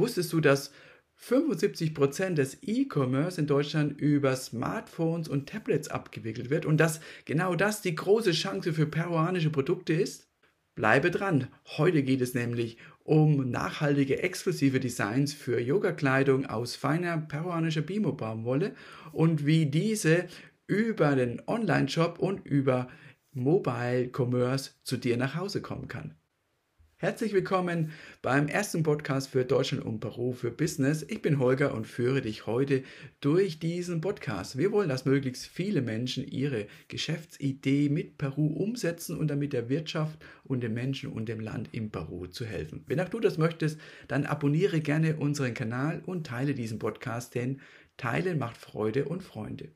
Wusstest du, dass 75% des E-Commerce in Deutschland über Smartphones und Tablets abgewickelt wird und dass genau das die große Chance für peruanische Produkte ist? Bleibe dran. Heute geht es nämlich um nachhaltige exklusive Designs für Yoga-Kleidung aus feiner peruanischer Bimo-Baumwolle und wie diese über den Online-Shop und über Mobile Commerce zu dir nach Hause kommen kann. Herzlich willkommen beim ersten Podcast für Deutschland und Peru für Business. Ich bin Holger und führe dich heute durch diesen Podcast. Wir wollen, dass möglichst viele Menschen ihre Geschäftsidee mit Peru umsetzen und damit der Wirtschaft und den Menschen und dem Land in Peru zu helfen. Wenn auch du das möchtest, dann abonniere gerne unseren Kanal und teile diesen Podcast, denn Teilen macht Freude und Freunde.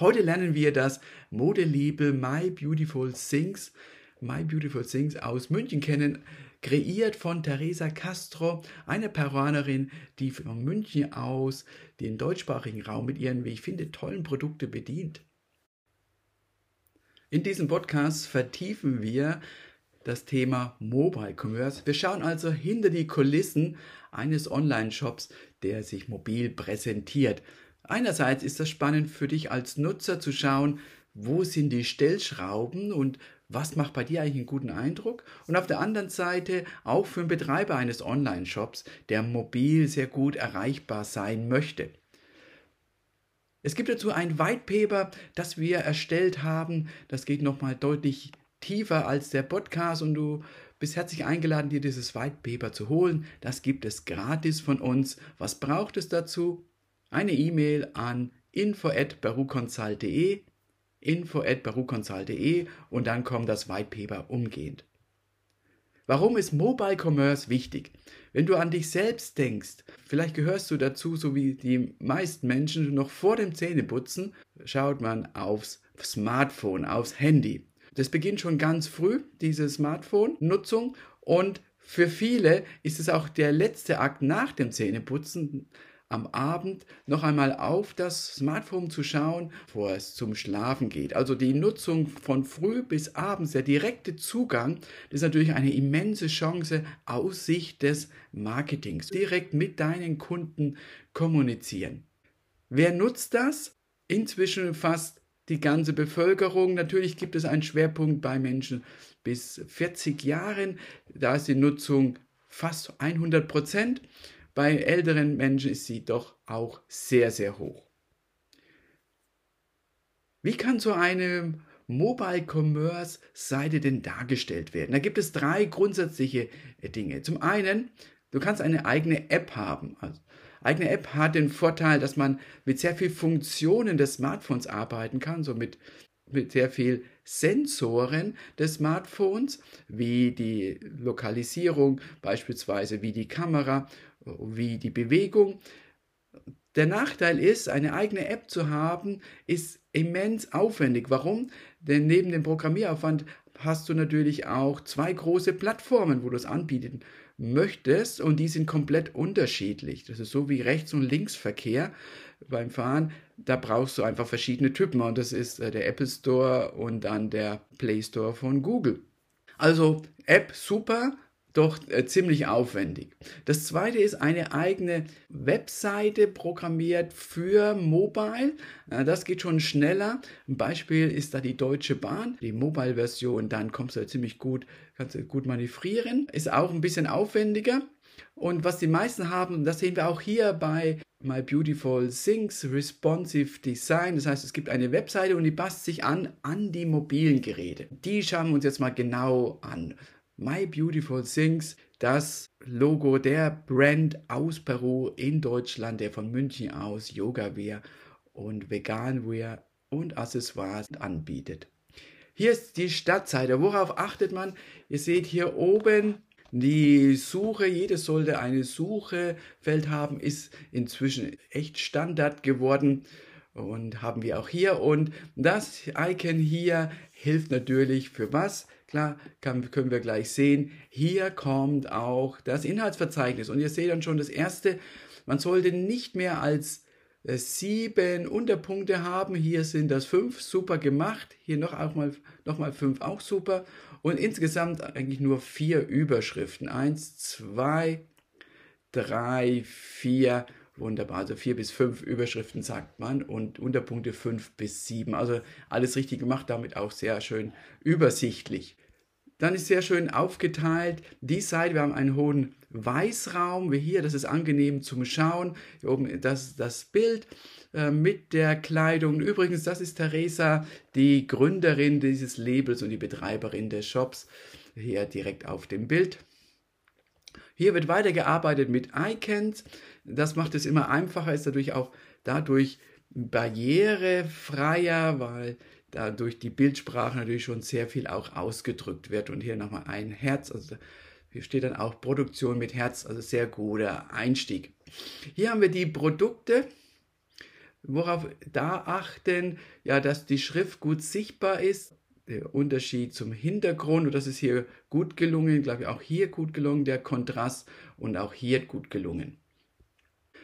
Heute lernen wir das Modelabel My Beautiful Things My Beautiful Things aus München kennen kreiert von Teresa Castro, eine Peruanerin, die von München aus den deutschsprachigen Raum mit ihren, wie ich finde, tollen Produkten bedient. In diesem Podcast vertiefen wir das Thema Mobile Commerce. Wir schauen also hinter die Kulissen eines Online-Shops, der sich mobil präsentiert. Einerseits ist das spannend für dich als Nutzer zu schauen, wo sind die Stellschrauben und was macht bei dir eigentlich einen guten Eindruck? Und auf der anderen Seite auch für einen Betreiber eines Online-Shops, der mobil sehr gut erreichbar sein möchte. Es gibt dazu ein White Paper, das wir erstellt haben. Das geht nochmal deutlich tiefer als der Podcast und du bist herzlich eingeladen, dir dieses White Paper zu holen. Das gibt es gratis von uns. Was braucht es dazu? Eine E-Mail an info@baruconsult.de info@baruconsult.de und dann kommt das White Paper umgehend. Warum ist Mobile Commerce wichtig? Wenn du an dich selbst denkst, vielleicht gehörst du dazu, so wie die meisten Menschen noch vor dem Zähneputzen, schaut man aufs Smartphone, aufs Handy. Das beginnt schon ganz früh, diese Smartphone-Nutzung und für viele ist es auch der letzte Akt nach dem Zähneputzen, am Abend noch einmal auf das Smartphone zu schauen, bevor es zum Schlafen geht. Also die Nutzung von früh bis abends, der direkte Zugang, das ist natürlich eine immense Chance aus Sicht des Marketings. Direkt mit deinen Kunden kommunizieren. Wer nutzt das? Inzwischen fast die ganze Bevölkerung. Natürlich gibt es einen Schwerpunkt bei Menschen bis 40 Jahren. Da ist die Nutzung fast 100 Prozent. Bei älteren Menschen ist sie doch auch sehr, sehr hoch. Wie kann so eine Mobile Commerce Seite denn dargestellt werden? Da gibt es drei grundsätzliche Dinge. Zum einen, du kannst eine eigene App haben. Also, eigene App hat den Vorteil, dass man mit sehr vielen Funktionen des Smartphones arbeiten kann, so mit, mit sehr viel Sensoren des Smartphones, wie die Lokalisierung, beispielsweise wie die Kamera wie die Bewegung. Der Nachteil ist, eine eigene App zu haben, ist immens aufwendig. Warum? Denn neben dem Programmieraufwand hast du natürlich auch zwei große Plattformen, wo du es anbieten möchtest und die sind komplett unterschiedlich. Das ist so wie Rechts- und Linksverkehr beim Fahren. Da brauchst du einfach verschiedene Typen und das ist äh, der Apple Store und dann der Play Store von Google. Also App super, doch äh, ziemlich aufwendig. Das zweite ist eine eigene Webseite programmiert für Mobile. Äh, das geht schon schneller. Ein Beispiel ist da die Deutsche Bahn, die Mobile-Version. Dann kommst du ziemlich gut, kannst du gut manövrieren. Ist auch ein bisschen aufwendiger. Und was die meisten haben, das sehen wir auch hier bei My Beautiful Things Responsive Design. Das heißt, es gibt eine Webseite und die passt sich an an die mobilen Geräte. Die schauen wir uns jetzt mal genau an. My Beautiful Things, das Logo der Brand aus Peru in Deutschland, der von München aus Yoga-Wear und Vegan-Wear und Accessoires anbietet. Hier ist die Stadtseite. Worauf achtet man? Ihr seht hier oben die Suche. Jedes sollte eine Suchefeld haben, ist inzwischen echt Standard geworden und haben wir auch hier. Und das Icon hier hilft natürlich für was? Klar, kann, können wir gleich sehen. Hier kommt auch das Inhaltsverzeichnis. Und ihr seht dann schon das erste. Man sollte nicht mehr als äh, sieben Unterpunkte haben. Hier sind das fünf, super gemacht. Hier noch auch mal, noch mal fünf, auch super. Und insgesamt eigentlich nur vier Überschriften. Eins, zwei, drei, vier, wunderbar, also vier bis fünf Überschriften sagt man und Unterpunkte fünf bis sieben. Also alles richtig gemacht, damit auch sehr schön übersichtlich. Dann ist sehr schön aufgeteilt. Die Seite, wir haben einen hohen Weißraum, wie hier, das ist angenehm zum Schauen. Hier oben das, das Bild äh, mit der Kleidung. Übrigens, das ist Theresa, die Gründerin dieses Labels und die Betreiberin des Shops. Hier direkt auf dem Bild. Hier wird weitergearbeitet mit Icons. Das macht es immer einfacher, ist dadurch auch dadurch barrierefreier, weil dadurch die Bildsprache natürlich schon sehr viel auch ausgedrückt wird. Und hier nochmal ein Herz, also hier steht dann auch Produktion mit Herz, also sehr guter Einstieg. Hier haben wir die Produkte. Worauf da achten, ja, dass die Schrift gut sichtbar ist, der Unterschied zum Hintergrund und das ist hier gut gelungen, glaube ich auch hier gut gelungen, der Kontrast und auch hier gut gelungen.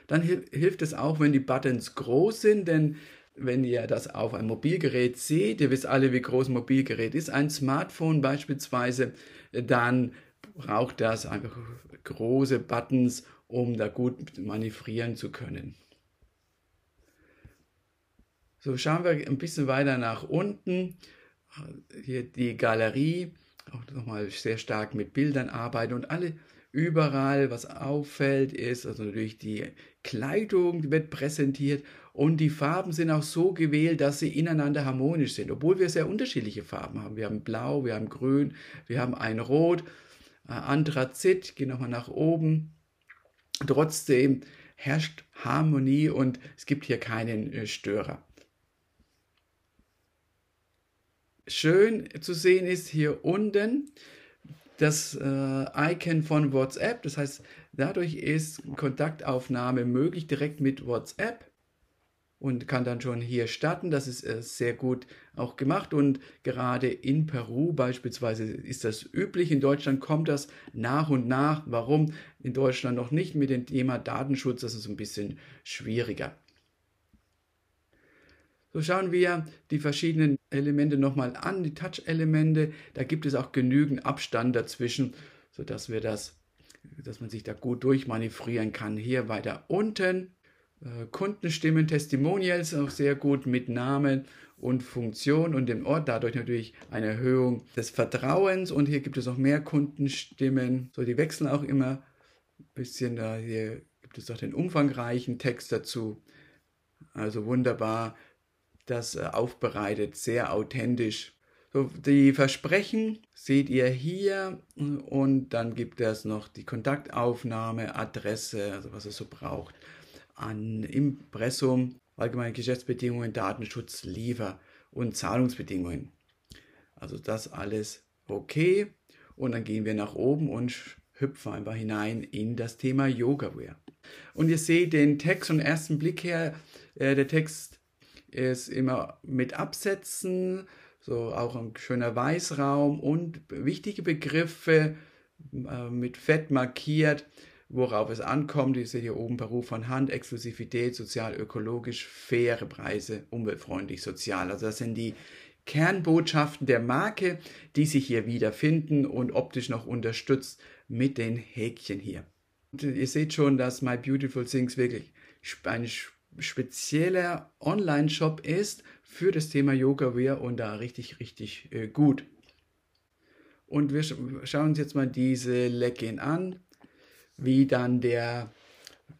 Dann hilft es auch, wenn die Buttons groß sind, denn wenn ihr das auf einem Mobilgerät seht, ihr wisst alle, wie groß ein Mobilgerät ist, ein Smartphone beispielsweise, dann braucht das einfach große Buttons, um da gut manövrieren zu können. So schauen wir ein bisschen weiter nach unten hier die Galerie, auch nochmal sehr stark mit Bildern arbeiten und alle überall, was auffällt, ist, also natürlich die Kleidung wird präsentiert und die Farben sind auch so gewählt, dass sie ineinander harmonisch sind, obwohl wir sehr unterschiedliche Farben haben. Wir haben Blau, wir haben Grün, wir haben ein Rot, äh, Anthrazit, gehen nochmal nach oben. Trotzdem herrscht Harmonie und es gibt hier keinen äh, Störer. schön zu sehen ist hier unten das äh, Icon von WhatsApp. Das heißt, dadurch ist Kontaktaufnahme möglich direkt mit WhatsApp und kann dann schon hier starten. Das ist äh, sehr gut auch gemacht und gerade in Peru beispielsweise ist das üblich. In Deutschland kommt das nach und nach. Warum in Deutschland noch nicht mit dem Thema Datenschutz? Das ist ein bisschen schwieriger. So schauen wir die verschiedenen Elemente nochmal an, die Touch-Elemente. Da gibt es auch genügend Abstand dazwischen, sodass wir das, dass man sich da gut durchmanövrieren kann. Hier weiter unten äh, Kundenstimmen, Testimonials auch sehr gut mit Namen und Funktion und dem Ort, dadurch natürlich eine Erhöhung des Vertrauens. Und hier gibt es noch mehr Kundenstimmen, so die wechseln auch immer ein bisschen, da hier gibt es auch den umfangreichen Text dazu, also wunderbar das äh, aufbereitet, sehr authentisch. So, die Versprechen seht ihr hier und dann gibt es noch die Kontaktaufnahme, Adresse, also was es so braucht, an Impressum, allgemeine Geschäftsbedingungen, Datenschutz, Liefer- und Zahlungsbedingungen. Also das alles okay und dann gehen wir nach oben und hüpfen einfach hinein in das Thema Yogaware. Und ihr seht den Text vom ersten Blick her, äh, der Text ist immer mit Absätzen, so auch ein schöner Weißraum und wichtige Begriffe äh, mit Fett markiert, worauf es ankommt. Ich sehe hier oben Beruf von Hand, Exklusivität, sozial, ökologisch, faire Preise, umweltfreundlich, sozial. Also das sind die Kernbotschaften der Marke, die sich hier wiederfinden und optisch noch unterstützt mit den Häkchen hier. Und ihr seht schon, dass My Beautiful Things wirklich eine spezieller Online-Shop ist für das Thema Yoga-Wear und da richtig, richtig äh, gut. Und wir schauen uns jetzt mal diese Legging an, wie dann der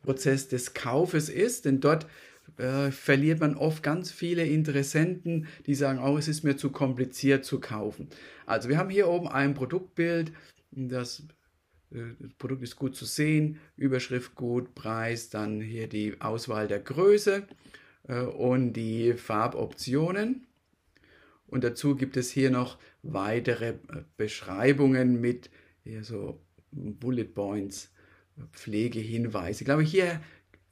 Prozess des Kaufes ist, denn dort äh, verliert man oft ganz viele Interessenten, die sagen, oh, es ist mir zu kompliziert zu kaufen. Also wir haben hier oben ein Produktbild, das das Produkt ist gut zu sehen, Überschrift gut, Preis, dann hier die Auswahl der Größe äh, und die Farboptionen. Und dazu gibt es hier noch weitere äh, Beschreibungen mit so Bullet Points, Pflegehinweise. Ich glaube, hier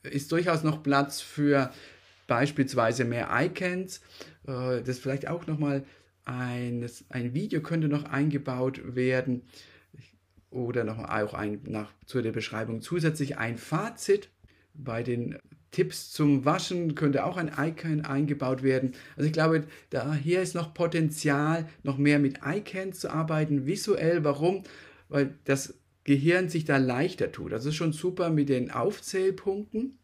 ist durchaus noch Platz für beispielsweise mehr Icons. Das vielleicht auch nochmal ein, ein Video könnte noch eingebaut werden oder noch auch ein, nach, zu der Beschreibung zusätzlich ein Fazit. Bei den Tipps zum Waschen könnte auch ein Icon eingebaut werden. Also ich glaube, da hier ist noch Potenzial, noch mehr mit Icons zu arbeiten, visuell. Warum? Weil das Gehirn sich da leichter tut. Das ist schon super mit den Aufzählpunkten.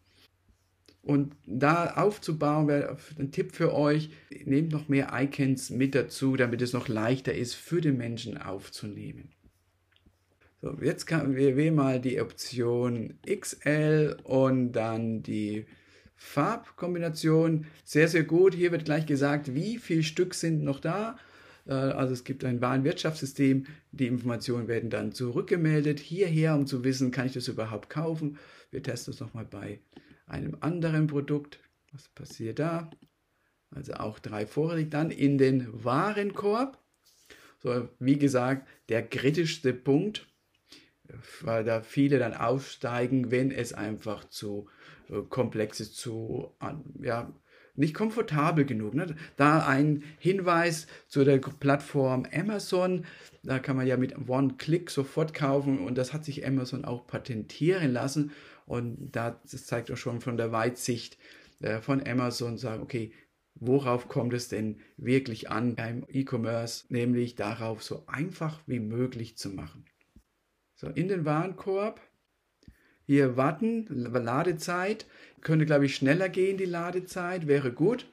Und da aufzubauen, wäre ein Tipp für euch, nehmt noch mehr Icons mit dazu, damit es noch leichter ist für den Menschen aufzunehmen. So, jetzt kann wir mal die Option XL und dann die Farbkombination. Sehr, sehr gut. Hier wird gleich gesagt, wie viele Stück sind noch da. Äh, also es gibt ein Warenwirtschaftssystem, die Informationen werden dann zurückgemeldet hierher, um zu wissen, kann ich das überhaupt kaufen. Wir testen es nochmal bei einem anderen Produkt. Was passiert da? Also auch drei vorliegt dann in den Warenkorb. So, wie gesagt, der kritischste Punkt weil da viele dann aufsteigen, wenn es einfach zu äh, komplex ist, zu, ja, nicht komfortabel genug. Ne? Da ein Hinweis zu der Plattform Amazon, da kann man ja mit One-Click sofort kaufen und das hat sich Amazon auch patentieren lassen und da, das zeigt auch schon von der Weitsicht äh, von Amazon, sagen, okay, worauf kommt es denn wirklich an beim E-Commerce, nämlich darauf so einfach wie möglich zu machen. So, in den Warenkorb. Hier warten, Ladezeit. Könnte, glaube ich, schneller gehen, die Ladezeit, wäre gut.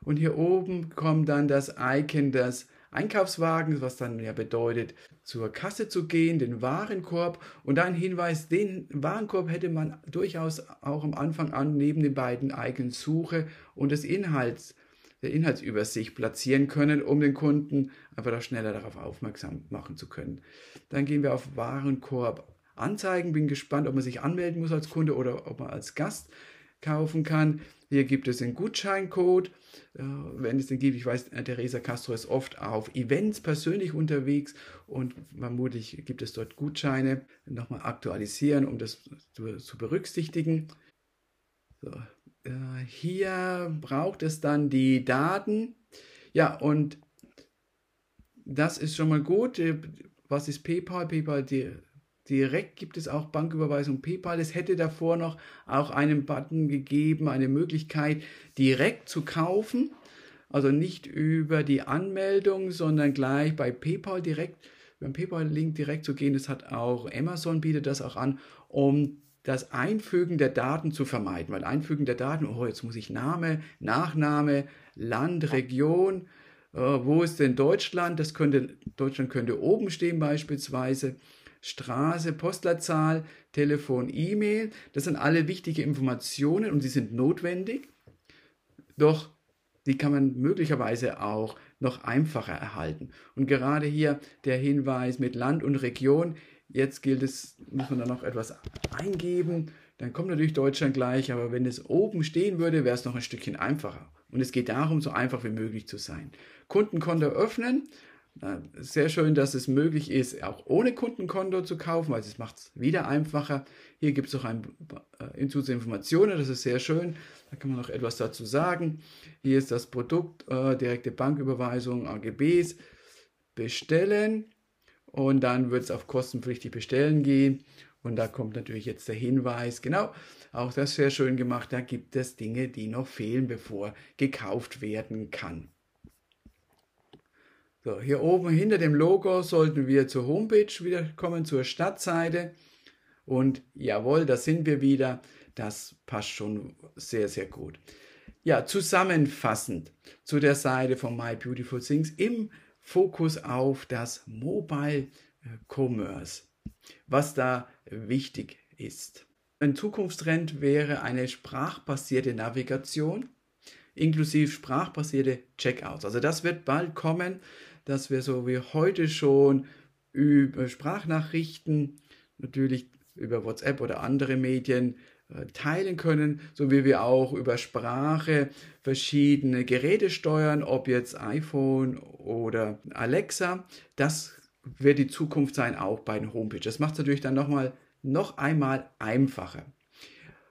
Und hier oben kommt dann das Icon des Einkaufswagens, was dann ja bedeutet, zur Kasse zu gehen, den Warenkorb. Und ein Hinweis, den Warenkorb hätte man durchaus auch am Anfang an neben den beiden Icons Suche und des Inhalts der Inhaltsübersicht platzieren können, um den Kunden einfach auch schneller darauf aufmerksam machen zu können. Dann gehen wir auf Warenkorb anzeigen. Bin gespannt, ob man sich anmelden muss als Kunde oder ob man als Gast kaufen kann. Hier gibt es einen Gutscheincode, äh, wenn es den gibt. Ich weiß, Theresa Castro ist oft auf Events persönlich unterwegs und vermutlich gibt es dort Gutscheine. Nochmal aktualisieren, um das zu, zu berücksichtigen. So, äh, hier braucht es dann die Daten. Ja, und das ist schon mal gut. Äh, was ist PayPal? PayPal direkt gibt es auch Banküberweisung PayPal. Es hätte davor noch auch einen Button gegeben, eine Möglichkeit direkt zu kaufen. Also nicht über die Anmeldung, sondern gleich bei PayPal direkt, beim PayPal-Link direkt zu gehen. Das hat auch Amazon bietet das auch an, um das Einfügen der Daten zu vermeiden, weil Einfügen der Daten, oh, jetzt muss ich Name, Nachname, Land, Region, äh, wo ist denn Deutschland? Das könnte, Deutschland könnte oben stehen beispielsweise. Straße, Postleitzahl, Telefon, E-Mail. Das sind alle wichtige Informationen und sie sind notwendig. Doch die kann man möglicherweise auch noch einfacher erhalten. Und gerade hier der Hinweis mit Land und Region Jetzt gilt es, muss man da noch etwas eingeben. Dann kommt natürlich Deutschland gleich, aber wenn es oben stehen würde, wäre es noch ein Stückchen einfacher. Und es geht darum, so einfach wie möglich zu sein. Kundenkonto öffnen. Sehr schön, dass es möglich ist, auch ohne Kundenkonto zu kaufen, weil es macht es wieder einfacher. Hier gibt es noch ein äh, Hinzu zu Informationen, das ist sehr schön. Da kann man noch etwas dazu sagen. Hier ist das Produkt, äh, direkte Banküberweisung, AGBs, bestellen. Und dann wird es auf kostenpflichtig bestellen gehen. Und da kommt natürlich jetzt der Hinweis, genau, auch das sehr schön gemacht, da gibt es Dinge, die noch fehlen, bevor gekauft werden kann. So, hier oben hinter dem Logo sollten wir zur Homepage wieder kommen, zur Stadtseite. Und jawohl, da sind wir wieder. Das passt schon sehr, sehr gut. Ja, zusammenfassend zu der Seite von My Beautiful Things im Fokus auf das Mobile Commerce, was da wichtig ist. Ein Zukunftstrend wäre eine sprachbasierte Navigation inklusive sprachbasierte Checkouts. Also das wird bald kommen, dass wir so wie heute schon über Sprachnachrichten, natürlich über WhatsApp oder andere Medien äh, teilen können, so wie wir auch über Sprache verschiedene Geräte steuern, ob jetzt iPhone oder Alexa. Das wird die Zukunft sein, auch bei den Homepage. Das macht es natürlich dann nochmal noch einmal einfacher.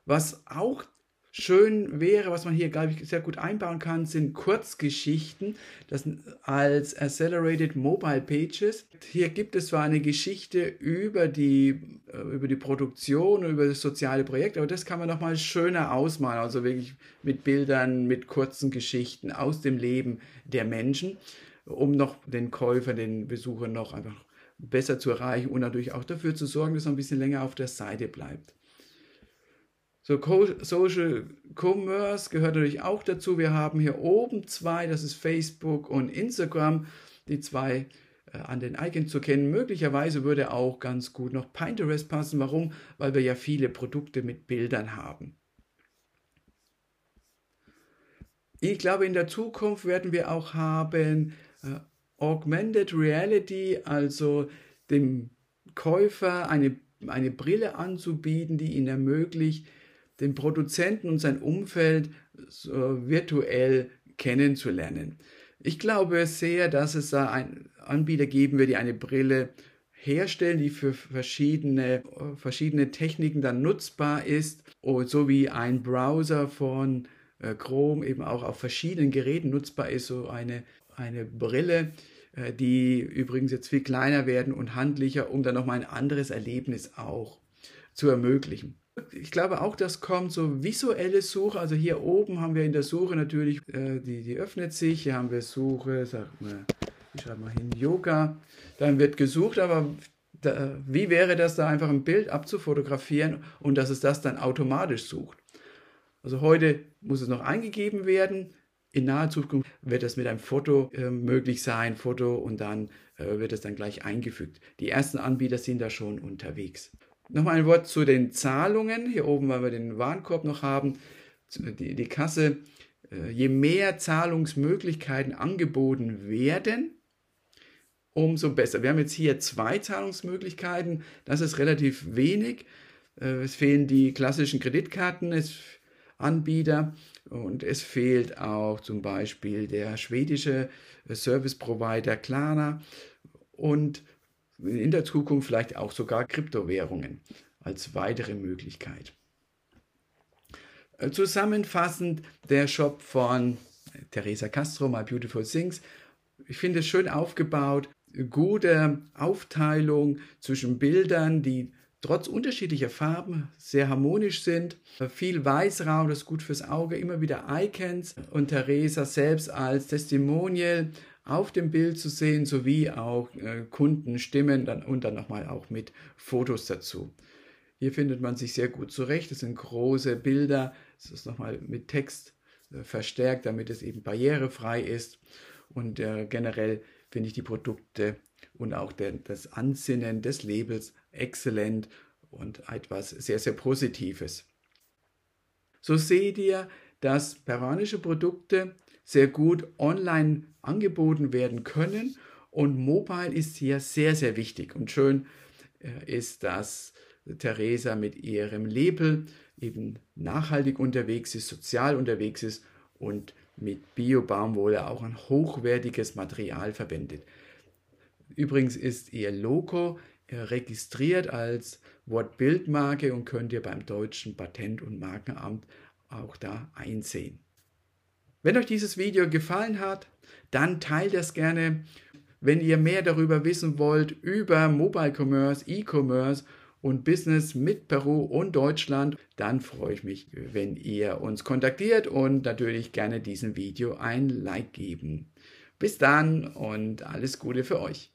Was auch schön wäre, was man hier, glaube ich, sehr gut einbauen kann, sind Kurzgeschichten, das als Accelerated Mobile Pages. Hier gibt es zwar eine Geschichte über die, äh, über die Produktion, über das soziale Projekt, aber das kann man nochmal schöner ausmalen, also wirklich mit Bildern, mit kurzen Geschichten aus dem Leben der Menschen, um noch den Käufer, den Besucher noch einfach besser zu erreichen und natürlich auch dafür zu sorgen, dass er ein bisschen länger auf der Seite bleibt. So, Social Commerce gehört natürlich auch dazu. Wir haben hier oben zwei, das ist Facebook und Instagram, die zwei äh, an den Icons zu kennen. Möglicherweise würde auch ganz gut noch Pinterest passen. Warum? Weil wir ja viele Produkte mit Bildern haben. Ich glaube, in der Zukunft werden wir auch haben äh, Augmented Reality, also dem Käufer eine, eine Brille anzubieten, die ihn ermöglicht, den Produzenten und sein Umfeld so virtuell kennenzulernen. Ich glaube sehr, dass es da ein Anbieter geben wird, die eine Brille herstellen, die für verschiedene, verschiedene Techniken dann nutzbar ist, und so wie ein Browser von äh, Chrome eben auch auf verschiedenen Geräten nutzbar ist, so eine, eine Brille, äh, die übrigens jetzt viel kleiner werden und handlicher, um dann nochmal ein anderes Erlebnis auch zu ermöglichen. Ich glaube auch, das kommt so visuelle Suche. Also hier oben haben wir in der Suche natürlich, äh, die, die öffnet sich. Hier haben wir Suche, sag mal, ich schreibe mal hin, Yoga. Dann wird gesucht, aber da, wie wäre das da einfach ein Bild abzufotografieren und dass es das dann automatisch sucht? Also heute muss es noch eingegeben werden. In naher Zukunft wird das mit einem Foto äh, möglich sein, Foto und dann äh, wird es dann gleich eingefügt. Die ersten Anbieter sind da schon unterwegs. Nochmal ein Wort zu den Zahlungen. Hier oben, weil wir den Warenkorb noch haben, die, die Kasse. Äh, je mehr Zahlungsmöglichkeiten angeboten werden, umso besser. Wir haben jetzt hier zwei Zahlungsmöglichkeiten. Das ist relativ wenig. Äh, es fehlen die klassischen Kreditkarten. Es Anbieter und es fehlt auch zum Beispiel der schwedische Service Provider Klarna und in der Zukunft vielleicht auch sogar Kryptowährungen als weitere Möglichkeit. Äh, zusammenfassend der Shop von Teresa Castro, My Beautiful Things. Ich finde es schön aufgebaut, gute Aufteilung zwischen Bildern, die trotz unterschiedlicher Farben sehr harmonisch sind. Viel Weißraum, das ist gut fürs Auge, immer wieder Icons und Theresa selbst als Testimonial auf dem Bild zu sehen, sowie auch äh, Kundenstimmen dann, und dann nochmal auch mit Fotos dazu. Hier findet man sich sehr gut zurecht. Das sind große Bilder. Das ist nochmal mit Text äh, verstärkt, damit es eben barrierefrei ist. Und äh, generell finde ich die Produkte und auch der, das Ansinnen des Labels exzellent und etwas sehr, sehr Positives. So seht ihr, dass peruanische Produkte sehr gut online angeboten werden können und Mobile ist hier sehr, sehr wichtig. Und schön äh, ist, dass Theresa mit ihrem Label eben nachhaltig unterwegs ist, sozial unterwegs ist und mit Bio-Baumwolle auch ein hochwertiges Material verwendet. Übrigens ist ihr Logo äh, registriert als Wortbildmarke und könnt ihr beim deutschen Patent- und Markenamt auch da einsehen. Wenn euch dieses Video gefallen hat, dann teilt es gerne. Wenn ihr mehr darüber wissen wollt, über Mobile Commerce, E-Commerce und Business mit Peru und Deutschland, dann freue ich mich, wenn ihr uns kontaktiert und natürlich gerne diesem Video ein Like geben. Bis dann und alles Gute für euch.